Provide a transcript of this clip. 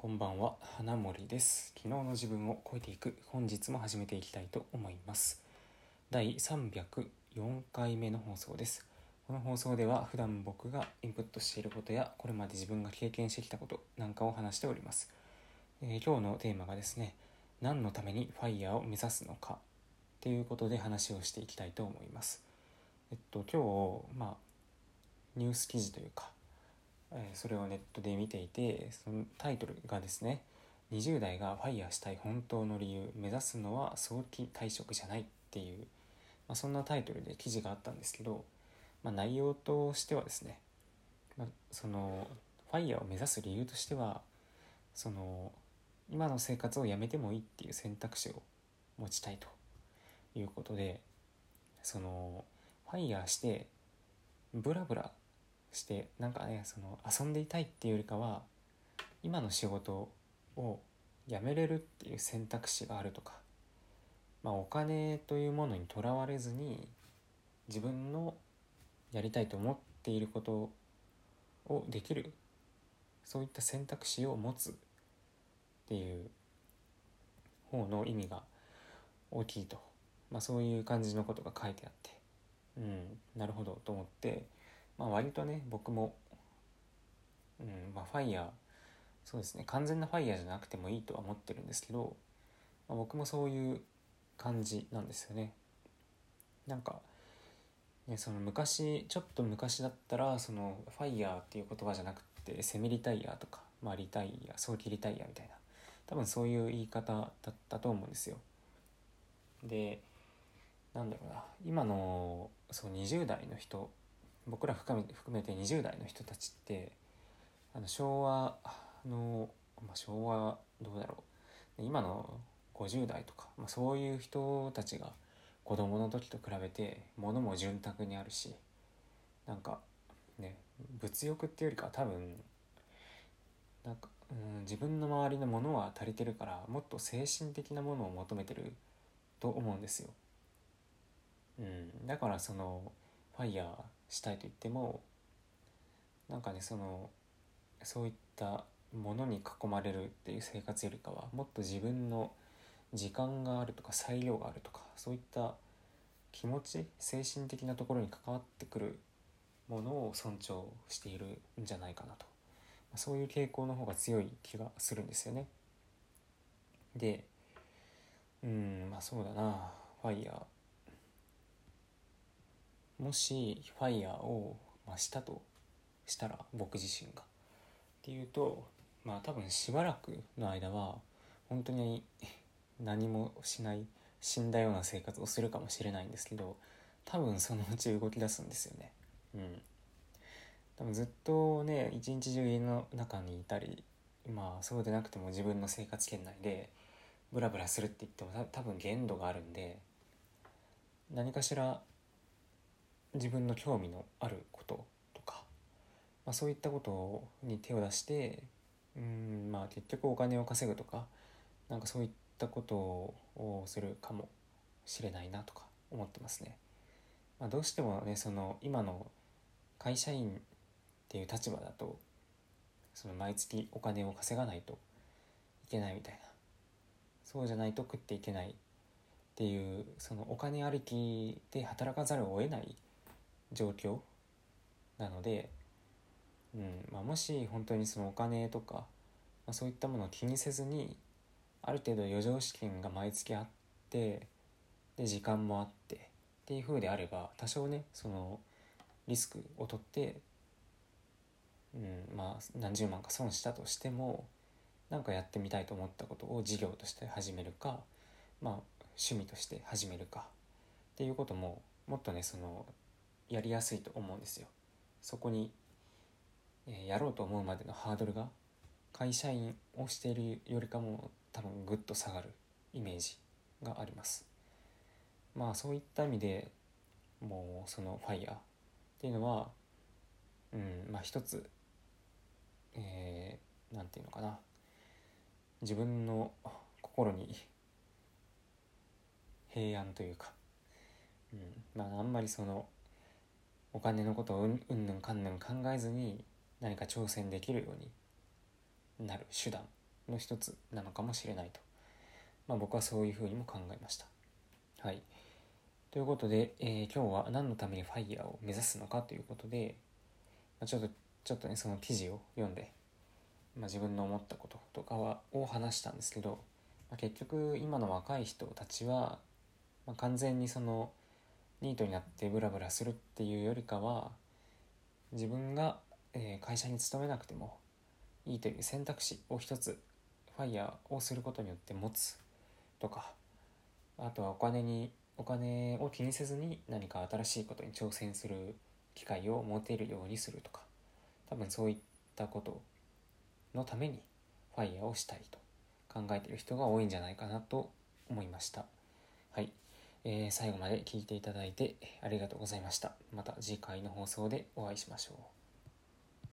こんばんは花森です。昨日の自分を超えていく本日も始めていきたいと思います。第304回目の放送です。この放送では普段僕がインプットしていることやこれまで自分が経験してきたことなんかを話しております、えー、今日のテーマがですね何のためにファイヤーを目指すのかっていうことで話をしていきたいと思います。えっと今日まあニュース記事というかえそれをネットで見ていてそのタイトルがですね20代がファイヤーしたい本当の理由目指すのは早期退職じゃないっていう、まあ、そんなタイトルで記事があったんですけど、まあ、内容としてはですね、まあ、そのファイヤーを目指す理由としてはその今の生活をやめてもいいっていう選択肢を持ちたいということでそのファイヤーしてブラブラしてなんかねその遊んでいたいっていうよりかは今の仕事を辞めれるっていう選択肢があるとか、まあ、お金というものにとらわれずに自分のやりたいと思っていることをできるそういった選択肢を持つっていう方の意味が大きいと、まあ、そういう感じのことが書いてあってうんなるほどと思ってまあ、割とね僕も、うんまあ、ファイヤーそうですね完全なファイヤーじゃなくてもいいとは思ってるんですけど、まあ、僕もそういう感じなんですよね。なんかねその昔ちょっと昔だったらそのファイヤーっていう言葉じゃなくてセミリタイヤとか、まあ、リタイヤ早期リタイヤみたいな多分そういう言い方だったと思うんですよ。でなんだろうな今のそう20代の人僕ら含め含めて20代の人たちってあの昭和の、まあ、昭和どうだろう今の50代とか、まあ、そういう人たちが子供の時と比べて物も潤沢にあるしなんかね物欲っていうよりかは多分なんか、うん、自分の周りのものは足りてるからもっと精神的なものを求めてると思うんですよ。うん、だからそのファイヤーしたいと言ってもなんかねそのそういったものに囲まれるっていう生活よりかはもっと自分の時間があるとか裁量があるとかそういった気持ち精神的なところに関わってくるものを尊重しているんじゃないかなと。そういう傾向の方が強い気がするんですよね。でうんまあそうだな。ファイヤー。もしファイヤーを、まあ、したとしたら僕自身が。っていうとまあ多分しばらくの間は本当に何もしない死んだような生活をするかもしれないんですけど多分そのうち動き出すんですよね。うん。多分ずっとね一日中家の中にいたりまあそうでなくても自分の生活圏内でブラブラするって言っても多分限度があるんで何かしら自分の興味のあることとか、まあ、そういったことに手を出してうんまあ結局お金を稼ぐとかなんかそういったことをするかもしれないなとか思ってますね。まあ、どうしてもねその今の会社員っていう立場だとその毎月お金を稼がないといけないみたいなそうじゃないと食っていけないっていうそのお金ありきで働かざるを得ない状況なので、うんまあ、もし本当にそのお金とか、まあ、そういったものを気にせずにある程度余剰資金が毎月あってで時間もあってっていう風であれば多少ねそのリスクを取って、うん、まあ何十万か損したとしてもなんかやってみたいと思ったことを事業として始めるか、まあ、趣味として始めるかっていうことももっとねそのやりやすいと思うんですよ。そこに、え、やろうと思うまでのハードルが会社員をしているよりかも多分ぐっと下がるイメージがあります。まあそういった意味でもうそのファイヤーっていうのはうんまあ一つえー、なんていうのかな。自分の心に平安というか、うん、まああんまりそのお金のことをうんぬんかんぬん考えずに何か挑戦できるようになる手段の一つなのかもしれないと、まあ、僕はそういうふうにも考えました。はい。ということで、えー、今日は何のためにファイヤーを目指すのかということで、まあ、ちょっとちょっとねその記事を読んで、まあ、自分の思ったこととかはを話したんですけど、まあ、結局今の若い人たちは、まあ、完全にそのニートになってブラブラするっていうよりかは自分が、えー、会社に勤めなくてもいいという選択肢を一つファイヤーをすることによって持つとかあとはお金にお金を気にせずに何か新しいことに挑戦する機会を持てるようにするとか多分そういったことのためにファイヤーをしたいと考えてる人が多いんじゃないかなと思いました。はい、えー、最後まで聞いていただいてありがとうございました。また次回の放送でお会いしましょう。